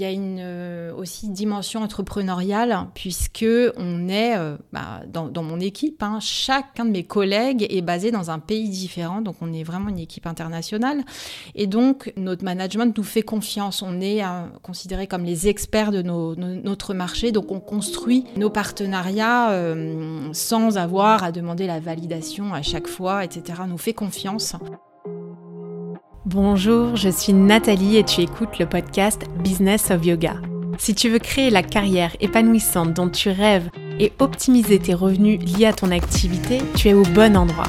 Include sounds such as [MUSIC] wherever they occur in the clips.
Il y a une euh, aussi dimension entrepreneuriale puisque on est euh, bah, dans, mon équipe. Hein, chacun de mes collègues est basé dans un pays différent, donc on est vraiment une équipe internationale. Et donc notre management nous fait confiance. On est euh, considéré comme les experts de notre marché, donc on construit nos partenariats sans avoir à demander la validation à chaque fois, etc. On nous fait confiance. Bonjour, je suis Nathalie et tu écoutes le podcast Business of Yoga. Si tu veux créer la carrière épanouissante dont tu rêves et optimiser tes revenus liés à ton activité, tu es au bon endroit.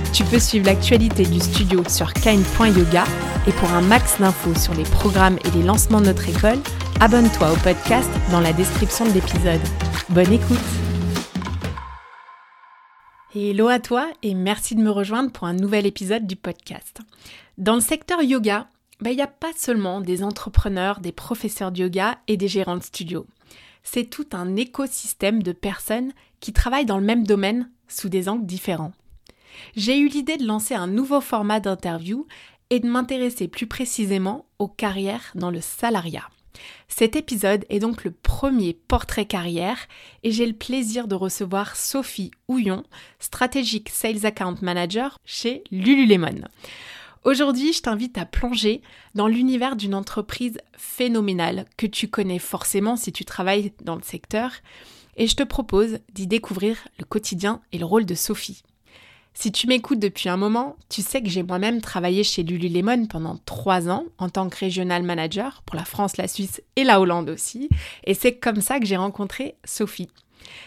Tu peux suivre l'actualité du studio sur kind.yoga et pour un max d'infos sur les programmes et les lancements de notre école, abonne-toi au podcast dans la description de l'épisode. Bonne écoute Hello à toi et merci de me rejoindre pour un nouvel épisode du podcast. Dans le secteur yoga, ben, il n'y a pas seulement des entrepreneurs, des professeurs de yoga et des gérants de studio. C'est tout un écosystème de personnes qui travaillent dans le même domaine sous des angles différents j'ai eu l'idée de lancer un nouveau format d'interview et de m'intéresser plus précisément aux carrières dans le salariat. Cet épisode est donc le premier portrait carrière et j'ai le plaisir de recevoir Sophie Houillon, Strategic Sales Account Manager chez Lululemon. Aujourd'hui, je t'invite à plonger dans l'univers d'une entreprise phénoménale que tu connais forcément si tu travailles dans le secteur et je te propose d'y découvrir le quotidien et le rôle de Sophie. Si tu m'écoutes depuis un moment, tu sais que j'ai moi-même travaillé chez Lululemon pendant trois ans en tant que régional manager pour la France, la Suisse et la Hollande aussi. Et c'est comme ça que j'ai rencontré Sophie.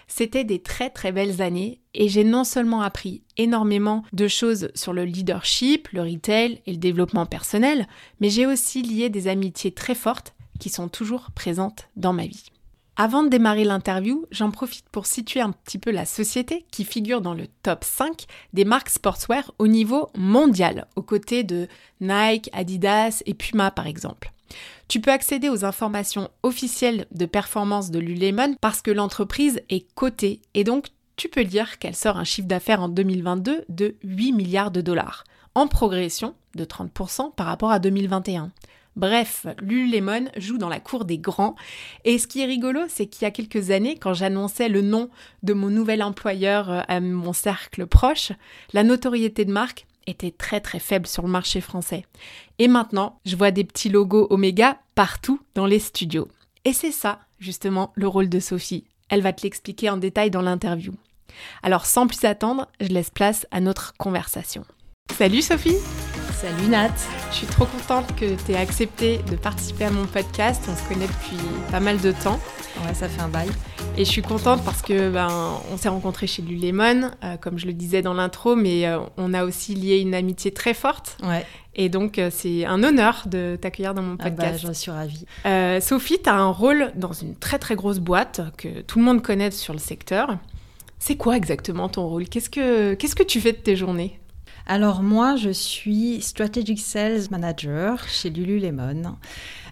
C'était des très très belles années et j'ai non seulement appris énormément de choses sur le leadership, le retail et le développement personnel, mais j'ai aussi lié des amitiés très fortes qui sont toujours présentes dans ma vie. Avant de démarrer l'interview, j'en profite pour situer un petit peu la société qui figure dans le top 5 des marques sportswear au niveau mondial, aux côtés de Nike, Adidas et Puma par exemple. Tu peux accéder aux informations officielles de performance de Lululemon parce que l'entreprise est cotée et donc tu peux lire qu'elle sort un chiffre d'affaires en 2022 de 8 milliards de dollars, en progression de 30% par rapport à 2021. Bref, Lululemon joue dans la cour des grands. Et ce qui est rigolo, c'est qu'il y a quelques années, quand j'annonçais le nom de mon nouvel employeur euh, à mon cercle proche, la notoriété de marque était très très faible sur le marché français. Et maintenant, je vois des petits logos Omega partout dans les studios. Et c'est ça, justement, le rôle de Sophie. Elle va te l'expliquer en détail dans l'interview. Alors sans plus attendre, je laisse place à notre conversation. Salut Sophie Salut Nat Je suis trop contente que tu aies accepté de participer à mon podcast. On se connaît depuis pas mal de temps. Ouais, ça fait un bail. Et je suis contente parce que ben, on s'est rencontrés chez Lulemon, euh, comme je le disais dans l'intro, mais euh, on a aussi lié une amitié très forte. Ouais. Et donc, euh, c'est un honneur de t'accueillir dans mon podcast. Ah bah, j'en suis ravie. Sophie, tu as un rôle dans une très très grosse boîte que tout le monde connaît sur le secteur. C'est quoi exactement ton rôle? Qu'est-ce que qu'est-ce que tu fais de tes journées? Alors moi, je suis Strategic Sales Manager chez Lululemon.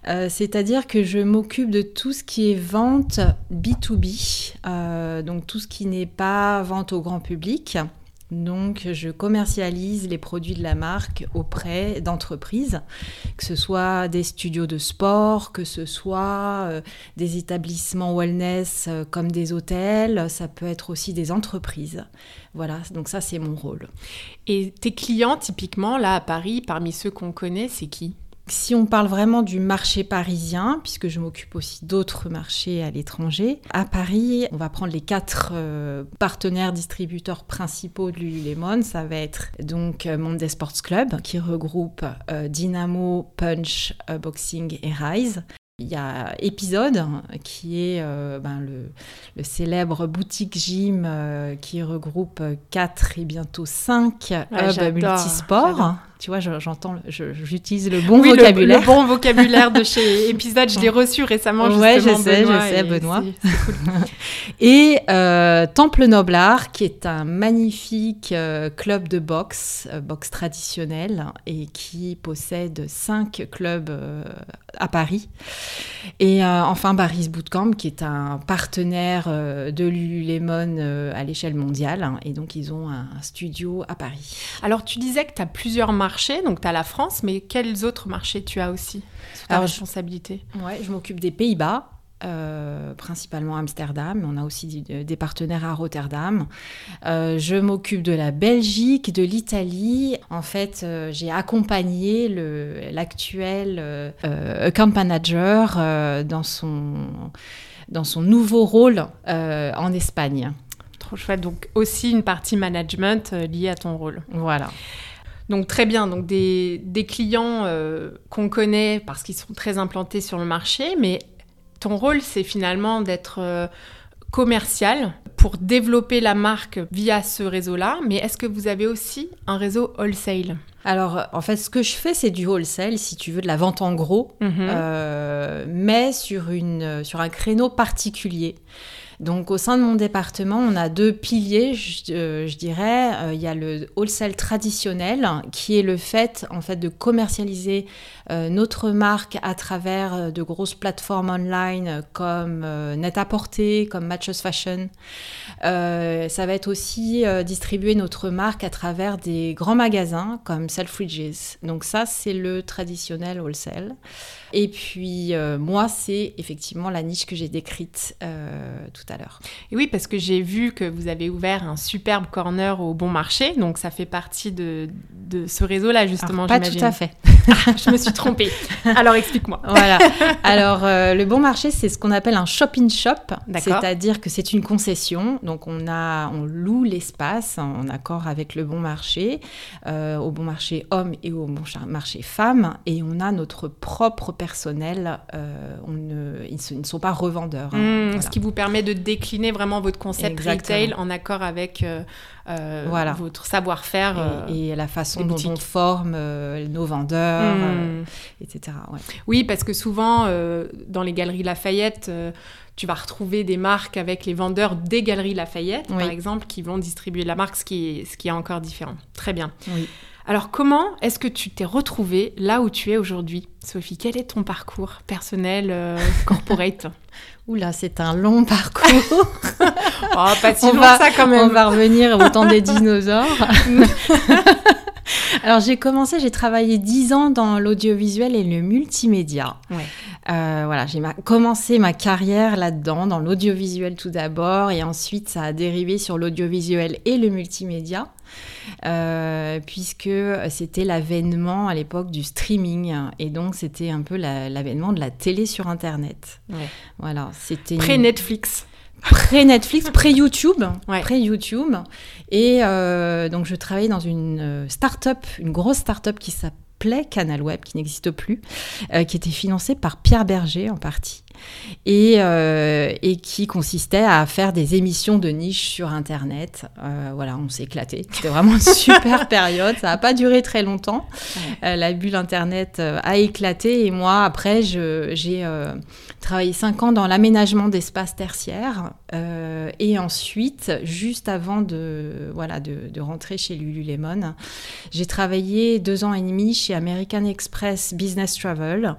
Euh, c'est-à-dire que je m'occupe de tout ce qui est vente B2B, euh, donc tout ce qui n'est pas vente au grand public. Donc, je commercialise les produits de la marque auprès d'entreprises, que ce soit des studios de sport, que ce soit euh, des établissements wellness euh, comme des hôtels, ça peut être aussi des entreprises. Voilà, donc ça, c'est mon rôle. Et tes clients, typiquement, là à Paris, parmi ceux qu'on connaît, c'est qui? Si on parle vraiment du marché parisien, puisque je m'occupe aussi d'autres marchés à l'étranger, à Paris, on va prendre les quatre euh, partenaires distributeurs principaux de Lululemon. Ça va être donc euh, Monday Sports Club, qui regroupe euh, Dynamo, Punch, Boxing et Rise. Il y a Épisode, qui est ben, le, célèbre boutique gym qui regroupe quatre et bientôt cinq hubs multisports. Tu vois, j'entends, j'utilise le bon vocabulaire. Le, bon vocabulaire de chez [LAUGHS] Épisode, je l'ai reçu récemment. Ouais, je sais, je sais, Benoît. [LAUGHS] et euh, Temple Noblard, qui est un magnifique euh, club de boxe, euh, boxe traditionnelle, et qui possède cinq clubs à Paris. Et enfin, Baris Bootcamp, qui est un partenaire de Lululemon à l'échelle mondiale. Hein, et donc, ils ont un, studio à Paris. Alors, tu disais que tu as plusieurs marchés, donc tu as la France, mais quels autres marchés tu as aussi sous ta responsabilité Ouais, je m'occupe des Pays-Bas. Euh, principalement Amsterdam, on a aussi des partenaires à Rotterdam. Euh, je m'occupe de la Belgique, de l'Italie. En fait, euh, j'ai accompagné l'actuel account manager dans, son, dans son nouveau rôle en Espagne. Trop chouette. Donc aussi une partie management liée à ton rôle. Voilà. Donc très bien, donc des, des clients qu'on connaît parce qu'ils sont très implantés sur le marché, mais ton rôle, c'est finalement d'être euh, commercial pour développer la marque via ce réseau-là, mais est-ce que vous avez aussi un réseau wholesale? Alors, en fait, ce que je fais, c'est du wholesale, si tu veux, de la vente en gros, mhm. euh, mais sur, une, sur un créneau particulier. Donc au sein de mon département, on a deux piliers, je, euh, dirais. Euh, il y a le wholesale traditionnel, qui est le fait en fait de commercialiser euh, notre marque à travers de grosses plateformes online comme Net-à-Porter, comme Matches Fashion. ça va être aussi distribuer notre marque à travers des grands magasins comme Selfridges. Donc ça, c'est le traditionnel wholesale. Et puis moi, c'est effectivement la niche que j'ai décrite tout à l'heure. Et oui, parce que j'ai vu que vous avez ouvert un superbe corner au bon marché, donc ça fait partie de, de ce réseau-là, justement. pas tout à fait. Ah, je me suis trompée. Alors explique-moi. Voilà. Alors euh, le bon marché, c'est ce qu'on appelle un shop-in-shop, c'est-à-dire que c'est une concession. Donc on a, on loue l'espace en accord avec le bon marché, euh, au bon marché homme et au bon marché femme, et on a notre propre personnel. Euh, on ne, ils, ne sont pas revendeurs. Hein. Mmh, ce qui vous permet de décliner vraiment votre concept retail en accord avec euh, euh, voilà. votre savoir-faire. Et, euh, la façon dont on forme nos vendeurs, hmm. etc. Oui, parce que souvent, dans les galeries Lafayette, tu vas retrouver des marques avec les vendeurs des galeries Lafayette, par exemple, qui vont distribuer la marque, ce qui est, ce qui est encore différent. Très bien. Oui. Alors comment est-ce que tu t'es retrouvée là où tu es aujourd'hui? Sophie, quel est ton parcours personnel, euh, [LAUGHS] corporate? Oula, c'est un long parcours. [LAUGHS] oh, pas si long ça quand même. On va revenir au temps des dinosaures. [LAUGHS] [LAUGHS] Alors j'ai commencé, j'ai travaillé dix ans dans l'audiovisuel et le multimédia. Euh, voilà, j'ai commencé ma carrière là-dedans, dans l'audiovisuel tout d'abord, et ensuite ça a dérivé sur l'audiovisuel et le multimédia. Euh, puisque c'était l'avènement à l'époque du streaming et donc c'était un peu l'avènement de la télé sur internet. Voilà, c'était pré Netflix. Pré Netflix, pré YouTube. Et euh, donc je travaillais dans une euh, start-up, une grosse start-up qui s'appelait Canal Web, qui n'existe plus, qui était financée par Pierre Berger en partie et, euh, et, qui consistait à faire des émissions de niche sur Internet. Euh, voilà, on s'est éclaté. C'était vraiment une super [LAUGHS] période. Ça n'a pas duré très longtemps. Euh, la bulle Internet a éclaté et moi, après, j'ai travaillé cinq ans dans l'aménagement d'espaces tertiaires. et ensuite, juste avant de, voilà, de, de rentrer chez Lululemon, j'ai travaillé deux ans et demi chez American Express Business Travel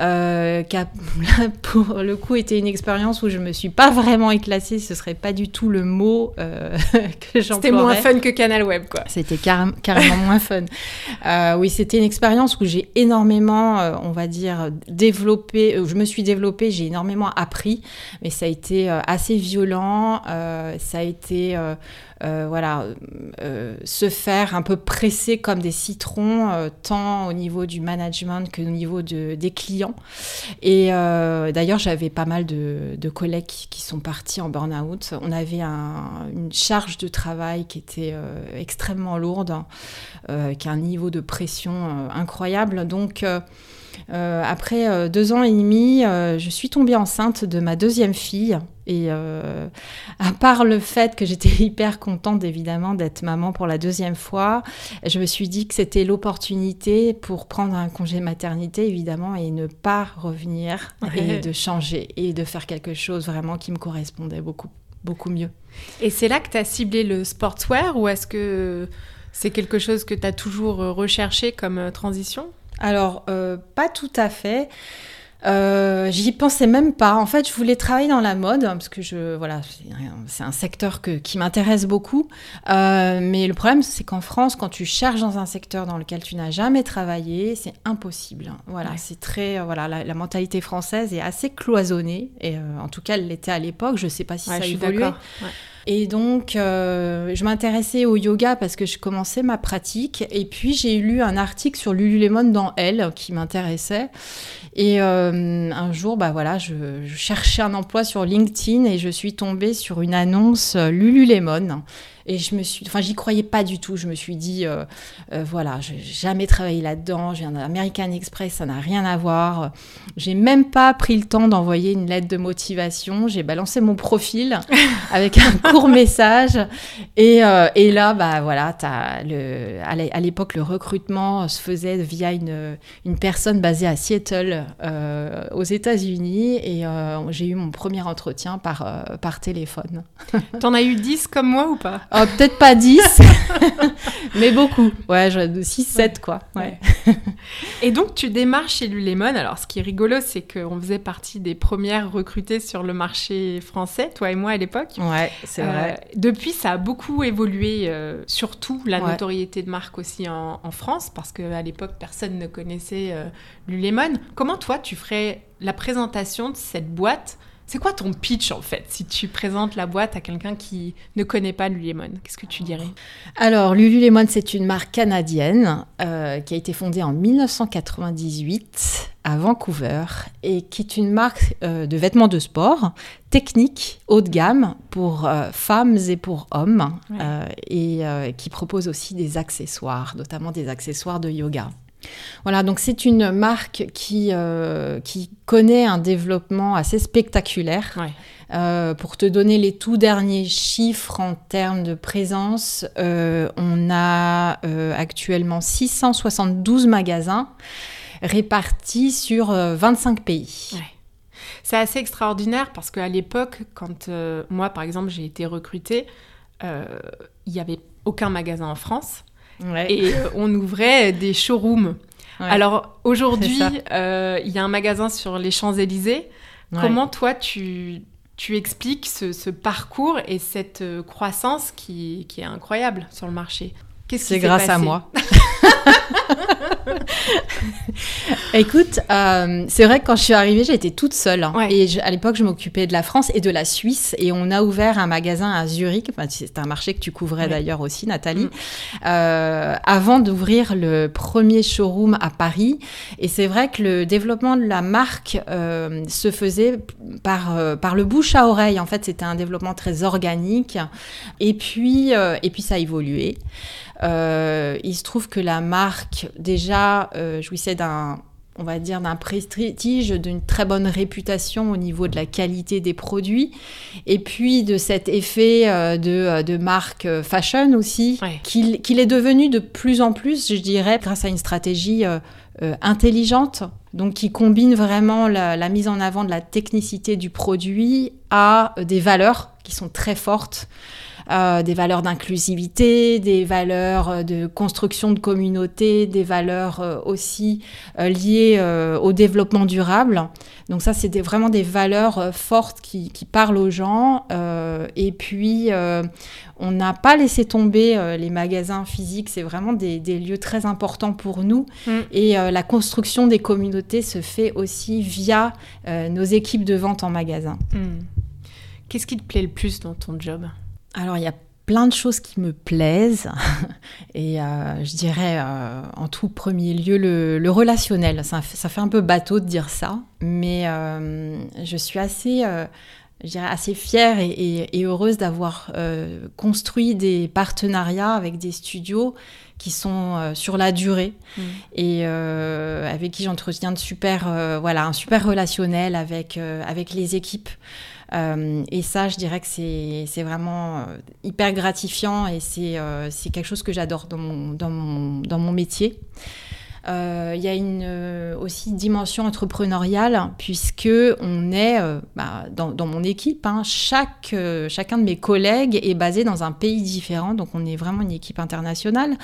euh, qui a [LAUGHS] pour le coup été une expérience où je me suis pas vraiment éclatée, ce serait pas du tout le mot euh, [LAUGHS] que j'emploierais. C'était moins fun que Canal Web, quoi. C'était carrément moins fun. Euh, oui, c'était une expérience où j'ai énormément, euh, on va dire, développé, je me suis développée, j'ai énormément appris, mais ça a été assez violent, ça a été euh, voilà, euh, se faire un peu presser comme des citrons, euh, tant au niveau du management que au niveau de, des clients. Et d'ailleurs, j'avais pas mal de, collègues qui, sont partis en burn-out. On avait une charge de travail qui était extrêmement lourde, a un niveau de pression incroyable. Donc, après deux ans et demi, je suis tombée enceinte de ma deuxième fille. Et à part le fait que j'étais [LAUGHS] hyper contente évidemment d'être maman pour la deuxième fois, je me suis dit que c'était l'opportunité pour prendre un congé maternité évidemment et ne pas revenir et de changer et de faire quelque chose vraiment qui me correspondait beaucoup beaucoup mieux. Et c'est là que tu as ciblé le sportswear ou est-ce que c'est quelque chose que tu as toujours recherché comme euh, transition? Alors, euh, pas tout à fait. Euh, j'y pensais même pas. En fait, je voulais travailler dans la mode parce que je, voilà, c'est un secteur que, qui m'intéresse beaucoup. Euh, mais le problème, c'est qu'en France, quand tu cherches dans un secteur dans lequel tu n'as jamais travaillé, c'est impossible. Voilà, c'est très, voilà, la, mentalité française est assez cloisonnée. Et en tout cas, elle l'était à l'époque. Je sais pas si ça a évolué. Et donc, euh, je m'intéressais au yoga parce que je commençais ma pratique. Et puis, j'ai lu un article sur Lululemon dans Elle qui m'intéressait. Et euh, un jour, bah voilà, je, je, cherchais un emploi sur LinkedIn et je suis tombée sur une annonce Lululemon. Et je me suis, enfin, j'y croyais pas du tout. Je me suis dit, euh, euh, voilà, j'ai jamais travaillé là-dedans. Je viens d'American Express, ça n'a rien à voir. J'ai même pas pris le temps d'envoyer une lettre de motivation. J'ai balancé mon profil [LAUGHS] avec un court message. Et, euh, et, là, bah voilà, as le, à l'époque, le recrutement se faisait via une, une personne basée à Seattle, aux États-Unis. Et j'ai eu mon premier entretien par, par téléphone. T'en as eu 10 comme moi ou pas? Oh, peut-être pas 10, [LAUGHS] mais beaucoup. Ouais, 6, 7 quoi. Ouais. Et donc tu démarres chez Lulemon. Alors ce qui est rigolo, c'est qu'on faisait partie des premières recrutées sur le marché français, toi et moi à l'époque. Ouais, c'est vrai. Euh, depuis, ça a beaucoup évolué, euh, surtout la notoriété de marque aussi en, France, parce qu'à l'époque, personne ne connaissait euh, Lulemon. Comment toi, tu ferais la présentation de cette boîte c'est quoi ton pitch en fait? Si tu présentes la boîte à quelqu'un qui ne connaît pas Lululemon Qu'est-ce que tu dirais? Alors Lululemon c'est une marque canadienne euh, qui a été fondée en 1998 à Vancouver et qui est une marque euh, de vêtements de sport technique haut de gamme pour euh, femmes et pour hommes et qui propose aussi des accessoires, notamment des accessoires de yoga. Voilà, donc c'est une marque qui, euh, qui connaît un développement assez spectaculaire. Euh, pour te donner les tout derniers chiffres en termes de présence, euh, on a actuellement 672 magasins répartis sur 25 pays. C'est assez extraordinaire parce qu'à l'époque, quand moi, par exemple, j'ai été recrutée, il n'y avait aucun magasin en France. Et euh, on ouvrait des showrooms. Alors aujourd'hui, euh, il y a un magasin sur les Champs-Élysées. Comment toi, tu, tu expliques ce, parcours et cette euh, croissance qui, qui est incroyable sur le marché? C'est grâce à moi. [LAUGHS] [LAUGHS] Écoute, euh, c'est vrai que quand je suis arrivée, j'étais toute seule. Hein. Et à l'époque, je m'occupais de la France et de la Suisse. Et on a ouvert un magasin à Zurich. c'est un marché que tu couvrais d'ailleurs aussi, Nathalie. Mm. Euh, avant d'ouvrir le premier showroom à Paris. Et c'est vrai que le développement de la marque euh, se faisait par, par le bouche à oreille. En fait, c'était un développement très organique. Et puis, et puis ça a évolué. Il se trouve que la marque déjà euh, jouissait d'un on va dire d'un prestige, d'une très bonne réputation au niveau de la qualité des produits, et puis de cet effet euh, de, de, marque fashion aussi, qu'il est devenu de plus en plus, je dirais, grâce à une stratégie intelligente, donc qui combine vraiment la, la, mise en avant de la technicité du produit à des valeurs qui sont très fortes. Euh, des valeurs d'inclusivité, des valeurs euh, de construction de communauté, des valeurs euh, aussi liées au développement durable. Donc ça, c'est vraiment des valeurs fortes qui, parlent aux gens. et puis, on n'a pas laissé tomber les magasins physiques. C'est vraiment des, lieux très importants pour nous. Mm. Et la construction des communautés se fait aussi via nos équipes de vente en magasin. Mm. Qu'est-ce qui te plaît le plus dans ton job? Alors, il y a plein de choses qui me plaisent. [LAUGHS] Et euh, je dirais euh, en tout premier lieu le, relationnel. Ça, ça, fait un peu bateau de dire ça, mais euh, je suis assez je dirais, assez fière et, heureuse d'avoir construit des partenariats avec des studios qui sont sur la durée mm. et avec qui j'entretiens de super, voilà, un super relationnel avec, avec les équipes. Euh, et ça, je dirais que c'est vraiment euh, hyper gratifiant et euh, c'est quelque chose que j'adore dans mon, dans, mon, dans mon métier. Il y a une aussi dimension entrepreneuriale puisque on est bah, dans, mon équipe. Hein, chaque, chacun de mes collègues est basé dans un pays différent, donc on est vraiment une équipe internationale.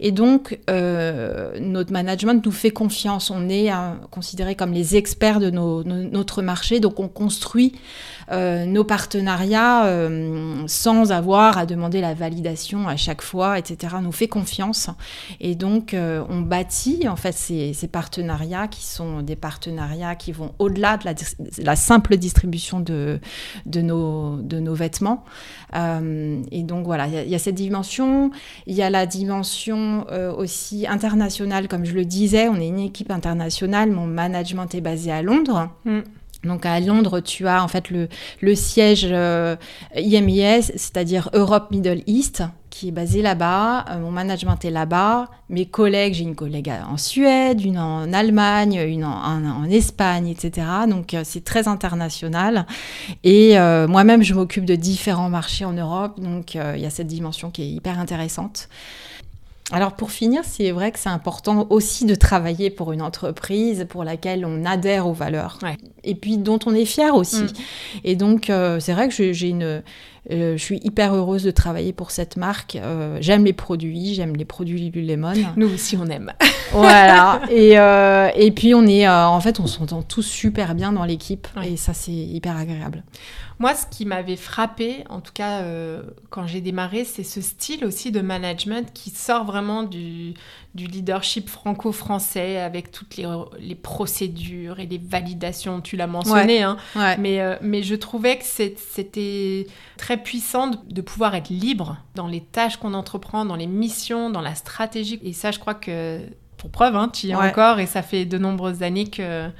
Et donc notre management nous fait confiance. On est considéré comme les experts de notre marché, donc on construit euh, nos partenariats euh, sans avoir à demander la validation à chaque fois, etc. nous fait confiance. Et donc, euh, on bâtit en fait ces, partenariats qui sont des partenariats qui vont au-delà de la, simple distribution de, de, nos, de nos vêtements. et donc, voilà, il y, a cette dimension. Il y a la dimension aussi internationale, comme je le disais, on est une équipe internationale. Mon management est basé à Londres. Mm. Donc à Londres, tu as en fait le, le siège euh, IMIS, c'est-à-dire Europe Middle East, qui est basé là-bas. Euh, mon management est là-bas. Mes collègues, j'ai une collègue en Suède, une en Allemagne, une en, Espagne, etc. Donc euh, c'est très international. Et moi-même, je m'occupe de différents marchés en Europe. Donc il y a cette dimension qui est hyper intéressante. Alors pour finir, c'est vrai que c'est important aussi de travailler pour une entreprise pour laquelle on adhère aux valeurs et puis dont on est fier aussi. Mm. Et donc euh, c'est vrai que j'ai une, euh, je suis hyper heureuse de travailler pour cette marque. Euh, j'aime les produits, j'aime les produits Lululemon. Nous aussi on aime. [LAUGHS] voilà. Et, et puis on est, en fait, on s'entend tous super bien dans l'équipe et ça c'est hyper agréable. Moi, ce qui m'avait frappé, en tout cas euh, quand j'ai démarré, c'est ce style aussi de management qui sort vraiment du, leadership franco-français avec toutes les, procédures et les validations. Tu l'as mentionné, hein. Mais, euh, mais je trouvais que c'était très puissant de, pouvoir être libre dans les tâches qu'on entreprend, dans les missions, dans la stratégie. Et ça, je crois que pour preuve, hein, tu y es encore et ça fait de nombreuses années que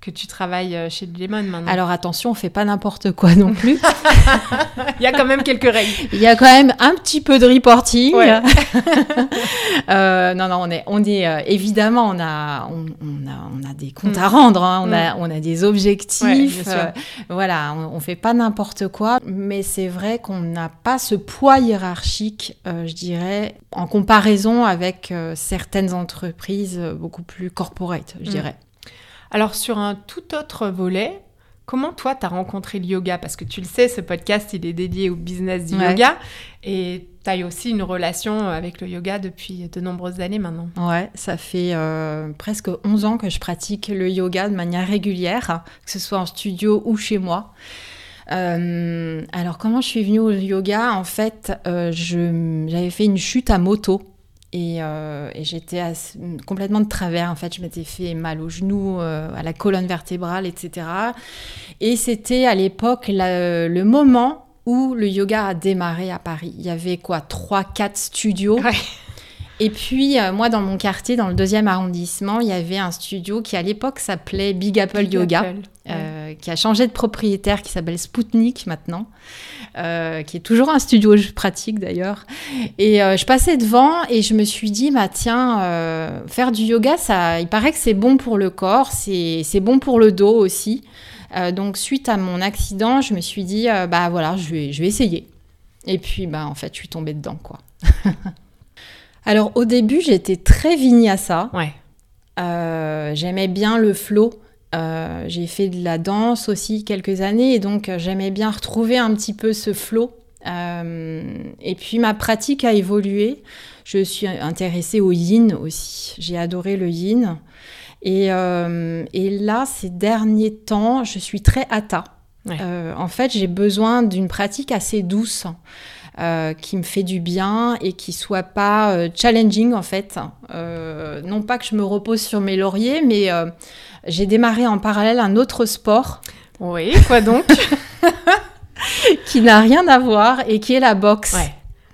que tu travailles euh, chez Lemon maintenant. Alors attention, on fait pas n'importe quoi non plus. [LAUGHS] Il y a quand même quelques règles. Il y a quand même un petit peu de reporting. [LAUGHS] euh, non, non, on est, on est euh, évidemment, on a, on, on, a, on a des comptes mm. à rendre, hein. on, a, mm. on a des objectifs. Euh, voilà, on, on, fait pas n'importe quoi, mais c'est vrai qu'on n'a pas ce poids hiérarchique, je dirais, en comparaison avec certaines entreprises beaucoup plus corporate, je mm. dirais. Alors sur un tout autre volet, comment toi tu as rencontré le yoga? Parce que tu le sais, ce podcast il est dédié au business du yoga. Et tu as aussi une relation avec le yoga depuis de nombreuses années maintenant. Ouais, ça fait euh, presque 11 ans que je pratique le yoga de manière régulière, que ce soit en studio ou chez moi. Euh, alors comment je suis venue au yoga? En fait, euh, j'avais fait une chute à moto euh, et, j'étais complètement de travers, en fait, je m'étais fait mal au genou, euh, à la colonne vertébrale, etc. Et c'était à l'époque le moment où le yoga a démarré à Paris. Il y avait quoi, 3-4 studios. Et puis, euh, moi, dans mon quartier, dans le deuxième arrondissement, il y avait un studio qui, à l'époque, s'appelait Big Apple Yoga, qui a changé de propriétaire, qui s'appelle Spoutnik maintenant. Euh, qui est toujours un studio pratique d'ailleurs. Et euh, je passais devant et je me suis dit, bah tiens, euh, faire du yoga, ça, il paraît que c'est bon pour le corps, c'est bon pour le dos aussi. donc suite à mon accident, je me suis dit, bah voilà, je vais, je vais essayer. Et puis, bah en fait, je suis tombée dedans, quoi. [LAUGHS] Alors au début, j'étais très vinyasa. Ouais. J'aimais bien le flow. Euh, j'ai fait de la danse aussi quelques années et donc euh, j'aimais bien retrouver un petit peu ce flow. Euh, et puis ma pratique a évolué. Je suis intéressée au yin aussi. J'ai adoré le yin. Et, et, là, ces derniers temps, je suis très hatha. en fait, j'ai besoin d'une pratique assez douce. Qui me fait du bien et qui soit pas challenging en fait. non pas que je me repose sur mes lauriers, mais j'ai démarré en parallèle un autre sport. Oui, quoi donc? [LAUGHS] Qui n'a rien à voir et qui est la boxe.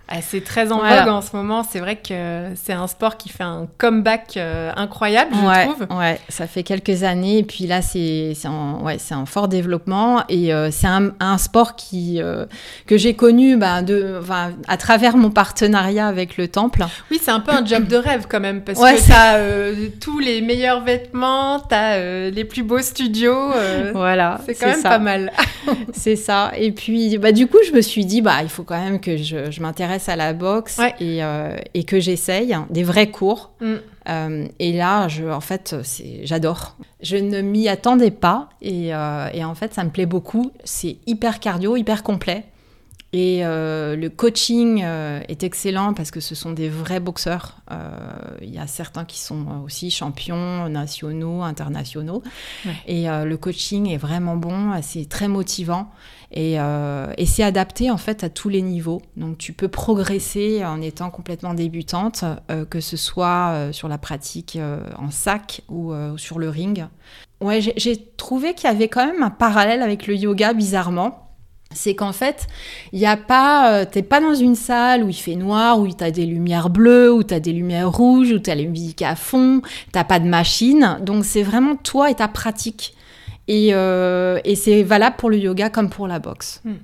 Ah, c'est très en vogue en ce moment. C'est vrai que c'est un sport qui fait un comeback euh, incroyable, je trouve. Ouais, ça fait quelques années. Et puis là, c'est en, ouais, en fort développement. Et euh, c'est un, un, sport qui, euh, que j'ai connu bah, de, à travers mon partenariat avec le Temple. Oui, c'est un peu un [CLEARS THROAT] job de rêve quand même. Parce que tu as tous les meilleurs vêtements, tu as les plus beaux studios. [LAUGHS] voilà. C'est quand même pas mal. [LAUGHS] c'est ça. Et puis, bah, du coup, je me suis dit, bah, il faut quand même que je, je m'intéresse à la boxe euh, et, que j'essaye des vrais cours. Mm. Euh, et là, je, en fait, j'adore. Je ne m'y attendais pas euh, et, en fait, ça me plaît beaucoup. C'est hyper cardio, hyper complet. Et le coaching est excellent parce que ce sont des vrais boxeurs. Il y a certains qui sont aussi champions nationaux, internationaux. Et le coaching est vraiment bon, c'est très motivant. Euh, et, c'est adapté en fait à tous les niveaux. Donc tu peux progresser en étant complètement débutante, euh, que ce soit euh, sur la pratique en sac ou sur le ring. Ouais, j'ai trouvé qu'il y avait quand même un parallèle avec le yoga bizarrement c'est qu'en fait, il y a pas, t'es pas dans une salle où il fait noir, où tu as des lumières bleues, où tu as des lumières rouges, où tu as la musique à fond, t'as pas de machine. Donc c'est vraiment toi et ta pratique. Euh, et, c'est valable pour le yoga comme pour la boxe. Hmm.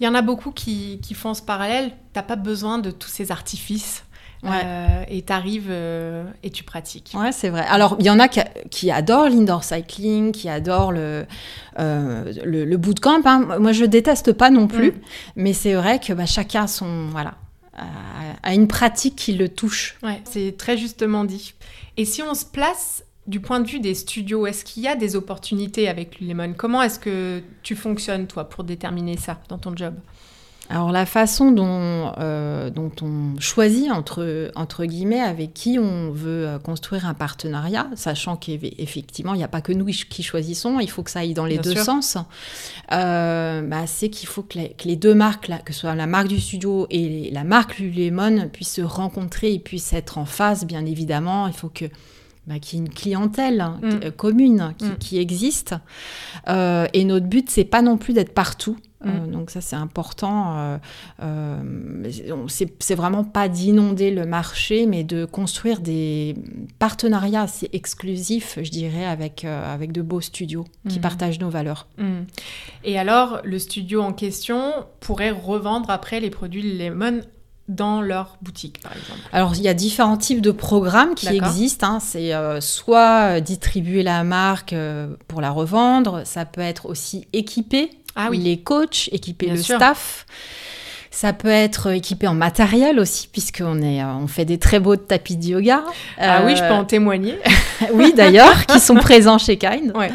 Il y en a beaucoup qui, font ce parallèle. T'as pas besoin de tous ces artifices. Euh, et tu arrives euh, et tu pratiques. Ouais, c'est vrai. Alors, il y en a qui, adorent l'indoor cycling, qui adorent le, le, bootcamp. Hein. Moi, je déteste pas non plus. Hmm. Mais c'est vrai que bah, chacun son, voilà, a, une pratique qui le touche. Ouais, c'est très justement dit. Et si on se place du point de vue des studios, est-ce qu'il y a des opportunités avec Lemon Comment est-ce que tu fonctionnes, toi, pour déterminer ça dans ton job? Alors la façon dont, euh, dont on choisit entre, entre guillemets avec qui on veut euh, construire un partenariat, sachant qu'effectivement il n'y a pas que nous qui choisissons, il faut que ça aille dans les deux sens, euh, bah, c'est qu'il faut que les, deux marques, que ce soit la marque du studio et la marque Lululemon, puissent se rencontrer et puissent être en phase, bien évidemment. Il faut que bah, qui est une clientèle hein, mm. euh, commune mm. qui, existe. Euh, et notre but, c'est pas non plus d'être partout. Euh, mm. donc ça, c'est important. c'est vraiment pas d'inonder le marché, mais de construire des partenariats assez exclusifs, je dirais, avec, avec de beaux studios qui partagent nos valeurs. Et alors, le studio en question pourrait revendre après les produits Lemon dans leur boutique, par exemple Alors, il y a différents types de programmes qui existent. Hein. C'est euh, soit euh, distribuer la marque euh, pour la revendre, ça peut être aussi équiper ah les coachs, équiper le staff. Ça peut être équipé en matériel aussi, puisqu'on est, on fait des très beaux tapis de yoga. Ah oui, je peux en témoigner. [LAUGHS] oui, d'ailleurs, qui sont [LAUGHS] présents chez Kind. Ouais.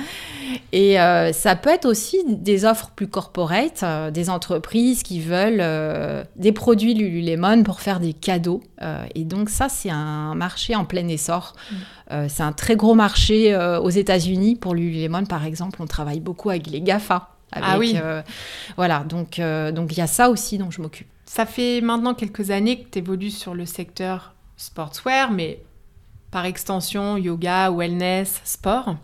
Et euh, ça peut être aussi des offres plus corporate, euh, des entreprises qui veulent euh, des produits Lululemon pour faire des cadeaux. et donc ça, c'est un marché en plein essor. Mm. c'est un très gros marché aux États-Unis. Pour Lululemon, par exemple, on travaille beaucoup avec les GAFA. ah oui. voilà, donc donc il y a ça aussi dont je m'occupe. Ça fait maintenant quelques années que tu évolues sur le secteur sportswear, mais par extension yoga, wellness, sport.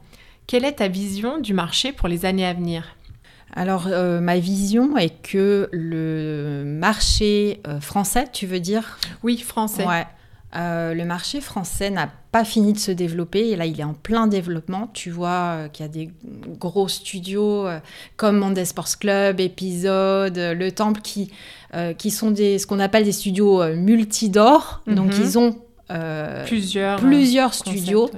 Quelle est ta vision du marché pour les années à venir? Alors, euh, ma vision est que le marché euh, français, tu veux dire? Oui, français. Ouais. Euh, le marché français n'a pas fini de se développer et là il est en plein développement. Tu vois qu'il y a des gros studios comme Monday Sports Club, Épisode, Le Temple qui, qui sont des, ce qu'on appelle des studios multidor. Donc mhm. ils ont plusieurs, plusieurs studios,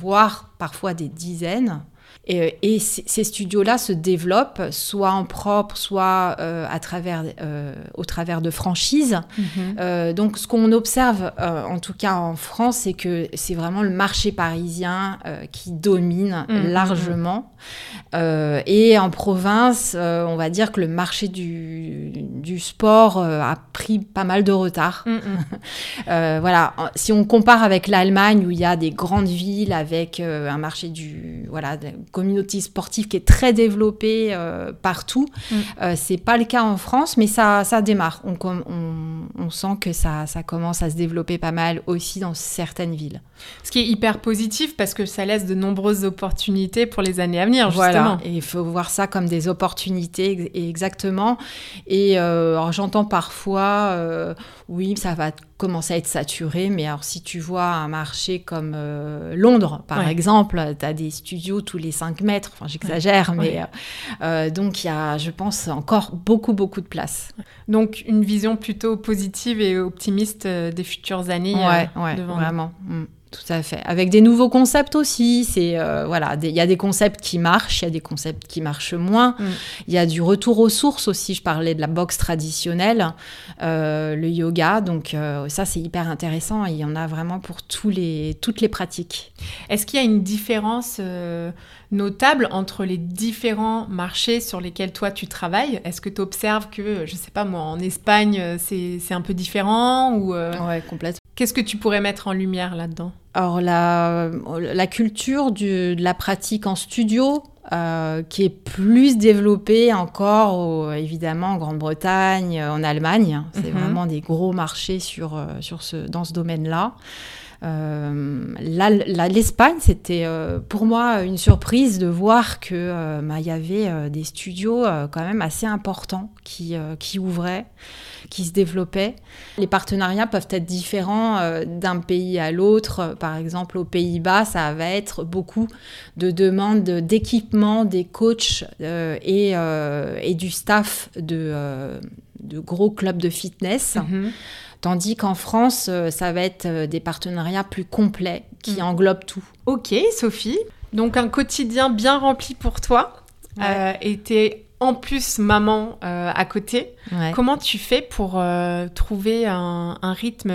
voire parfois des dizaines. Et, et ces studios-là se développent soit en propre, soit euh, à travers, euh, au travers de franchises. Mhm. Euh, donc, ce qu'on observe, en tout cas en France, c'est que c'est vraiment le marché parisien qui domine mhm. largement. et en province, on va dire que le marché du, du sport a pris pas mal de retard. Mhm. [LAUGHS] voilà, si on compare avec l'Allemagne, où il y a des grandes villes avec un marché du voilà communauté sportive qui est très développée partout. Mm. c'est pas le cas en France, mais ça, ça démarre. On, on, on sent que ça, ça commence à se développer pas mal aussi dans certaines villes. Ce qui est hyper positif parce que ça laisse de nombreuses opportunités pour les années à venir, justement. Voilà, et il faut voir ça comme des opportunités, exactement. Et euh, j'entends parfois, euh, oui, ça va commencer à être saturé, mais alors si tu vois un marché comme euh, Londres, par exemple, tu as des studios tous les 5 mètres, enfin j'exagère, mais donc il y a, je pense, encore beaucoup, beaucoup de place. Donc une vision plutôt positive et optimiste des futures années ouais, devant vraiment. Mm. Tout à fait. Avec des nouveaux concepts aussi. C'est euh, voilà, il y a des concepts qui marchent, il y a des concepts qui marchent moins. Mm. Il y a du retour aux sources aussi. Je parlais de la boxe traditionnelle, euh, le yoga. Donc euh, ça, c'est hyper intéressant. il y en a vraiment pour tous les, toutes les pratiques. Est-ce qu'il y a une différence notable entre les différents marchés sur lesquels toi tu travailles? Est-ce que tu observes que, je sais pas moi, en Espagne, c'est un peu différent ou Ouais, complètement. Qu'est-ce que tu pourrais mettre en lumière là-dedans? Alors la, la culture de la pratique en studio, euh, qui est plus développée encore, évidemment, en Grande-Bretagne, en Allemagne. C'est mhm. vraiment des gros marchés sur, euh, sur ce, dans ce domaine-là. Euh, L'Espagne, c'était euh, pour moi une surprise de voir que euh, bah, y avait des studios quand même assez importants qui, qui ouvraient, qui se développaient. Les partenariats peuvent être différents d'un pays à l'autre. Par exemple, aux Pays-Bas, ça va être beaucoup de demandes d'équipement des coachs et, et, du staff de, de gros clubs de fitness. Mm-hmm. Tandis qu'en France, euh, ça va être euh, des partenariats plus complets qui mm. englobent tout. Ok, Sophie. Donc un quotidien bien rempli pour toi. Euh, et t'es en plus maman à côté. Comment tu fais pour trouver un, rythme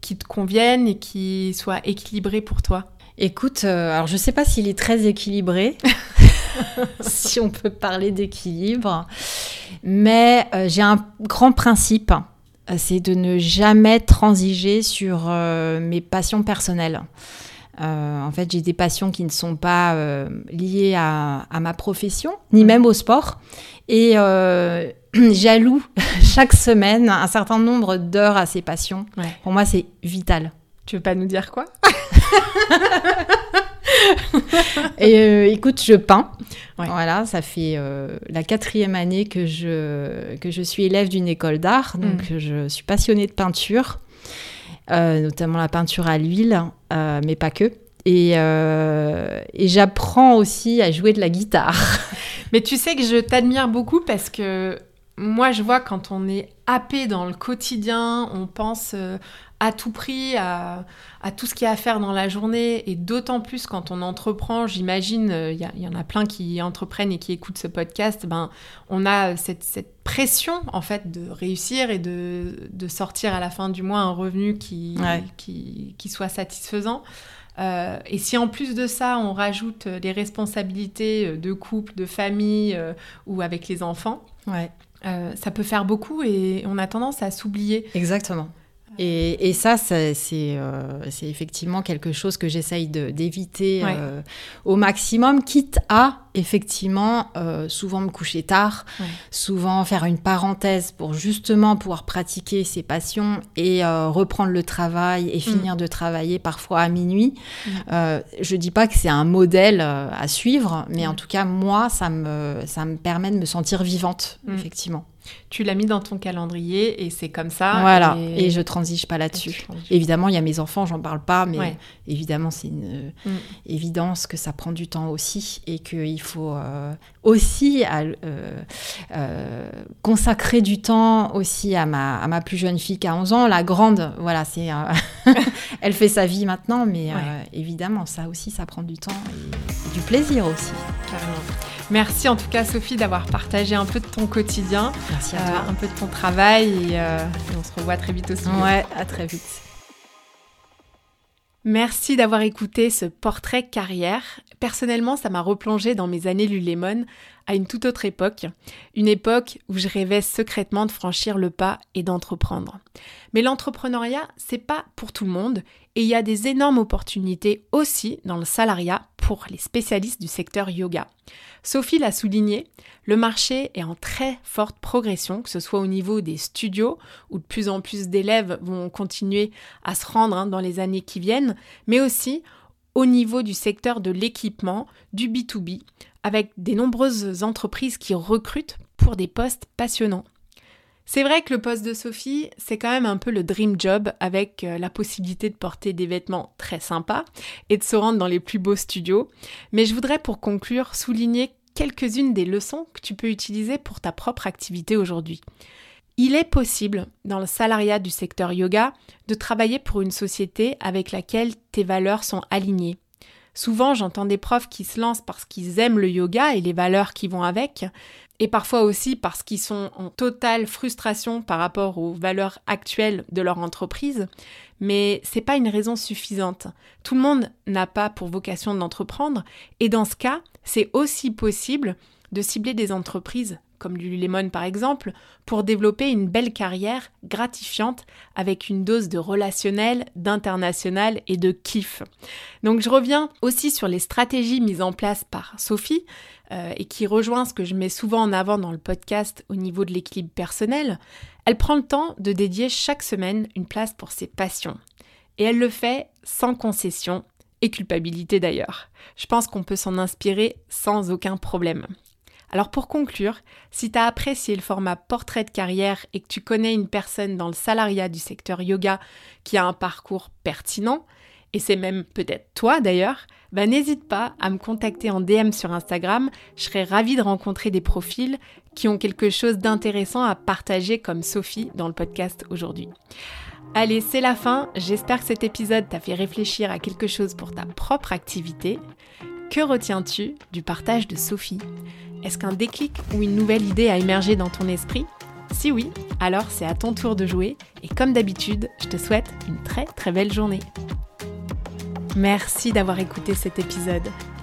qui te convienne et qui soit équilibré pour toi? Écoute, alors je sais pas s'il est très équilibré, [LAUGHS] si on peut parler d'équilibre, mais j'ai un grand principe euh, c'est de ne jamais transiger sur euh, mes passions personnelles. Euh, en fait, j'ai des passions qui ne sont pas liées à, ma profession, ni même au sport. Et [CLEARS THROAT] j'alloue [LAUGHS] chaque semaine un certain nombre d'heures à ces passions. Pour moi, c'est vital. Tu veux pas nous dire quoi? [LAUGHS] Et euh, écoute, je peins. Voilà, ça fait euh, la quatrième année que je, que je suis élève d'une école d'art, donc mm. je suis passionnée de peinture, euh, notamment la peinture à l'huile, mais pas que. Et, et j'apprends aussi à jouer de la guitare. [LAUGHS] Mais tu sais que je t'admire beaucoup parce que moi, je vois quand on est happé dans le quotidien, on pense à tout prix à, tout ce qu'il y a à faire dans la journée, et d'autant plus quand on entreprend, j'imagine, euh, il y, en a plein qui entreprennent et qui écoutent ce podcast, ben, on a cette, pression en fait de réussir et de, sortir à la fin du mois un revenu qui, qui, soit satisfaisant. Euh, et si en plus de ça, on rajoute les responsabilités de couple, de famille euh, ou avec les enfants, ça peut faire beaucoup et on a tendance à s'oublier. Exactement. Et, ça, euh, c'est effectivement quelque chose que j'essaye d'éviter euh, au maximum, quitte à effectivement euh, souvent me coucher tard, souvent faire une parenthèse pour justement pouvoir pratiquer ses passions et reprendre le travail et mm. finir de travailler parfois à minuit. Mm. je dis pas que c'est un modèle à suivre, mais en mm. tout cas, moi, ça me, ça me permet de me sentir vivante, effectivement. Tu l'as mis dans ton calendrier et c'est comme ça. Voilà, et, je transige pas là-dessus. Évidemment, il y a mes enfants, j'en parle pas, mais évidemment, c'est une mm. évidence que ça prend du temps aussi et qu'il faut euh, aussi euh, euh, consacrer du temps aussi à ma, à ma plus jeune fille qui a 11 ans. La grande, voilà, c'est [LAUGHS] elle fait sa vie maintenant, mais évidemment, ça aussi, ça prend du temps et, du plaisir aussi. Carrément. Merci en tout cas Sophie d'avoir partagé un peu de ton quotidien, Merci à toi. un peu de ton travail et, on se revoit très vite aussi. Ouais, à très vite. Merci d'avoir écouté ce portrait carrière. Personnellement, ça m'a replongé dans mes années Lulemon à une toute autre époque, une époque où je rêvais secrètement de franchir le pas et d'entreprendre. Mais l'entrepreneuriat, c'est pas pour tout le monde et il y a des énormes opportunités aussi dans le salariat pour les spécialistes du secteur yoga. Sophie l'a souligné, le marché est en très forte progression, que ce soit au niveau des studios, où de plus en plus d'élèves vont continuer à se rendre hein, dans les années qui viennent, mais aussi au niveau du secteur de l'équipement, du B2B, avec des nombreuses entreprises qui recrutent pour des postes passionnants. C'est vrai que le poste de Sophie, c'est quand même un peu le dream job avec euh, la possibilité de porter des vêtements très sympas et de se rendre dans les plus beaux studios. Mais je voudrais pour conclure souligner quelques-unes des leçons que tu peux utiliser pour ta propre activité aujourd'hui. Il est possible, dans le salariat du secteur yoga, de travailler pour une société avec laquelle tes valeurs sont alignées. Souvent, j'entends des profs qui se lancent parce qu'ils aiment le yoga et les valeurs qui vont avec, et parfois aussi parce qu'ils sont en totale frustration par rapport aux valeurs actuelles de leur entreprise, mais c'est pas une raison suffisante. Tout le monde n'a pas pour vocation d'entreprendre et dans ce cas, c'est aussi possible de cibler des entreprises comme Lululemon par exemple, pour développer une belle carrière gratifiante avec une dose de relationnel, d'international et de kiff. Donc je reviens aussi sur les stratégies mises en place par Sophie euh, et qui rejoint ce que je mets souvent en avant dans le podcast au niveau de l'équilibre personnel. Elle prend le temps de dédier chaque semaine une place pour ses passions. Et elle le fait sans concession et culpabilité d'ailleurs. Je pense qu'on peut s'en inspirer sans aucun problème. Alors pour conclure, si tu as apprécié le format portrait de carrière et que tu connais une personne dans le salariat du secteur yoga qui a un parcours pertinent, et c'est même peut-être toi d'ailleurs, bah n'hésite pas à me contacter en DM sur Instagram, je serais ravie de rencontrer des profils qui ont quelque chose d'intéressant à partager comme Sophie dans le podcast aujourd'hui. Allez, c'est la fin, j'espère que cet épisode t'a fait réfléchir à quelque chose pour ta propre activité. Que retiens-tu du partage de Sophie? Est-ce qu'un déclic ou une nouvelle idée a émergé dans ton esprit? Si oui, alors c'est à ton tour de jouer et comme d'habitude, je te souhaite une très très belle journée. Merci d'avoir écouté cet épisode.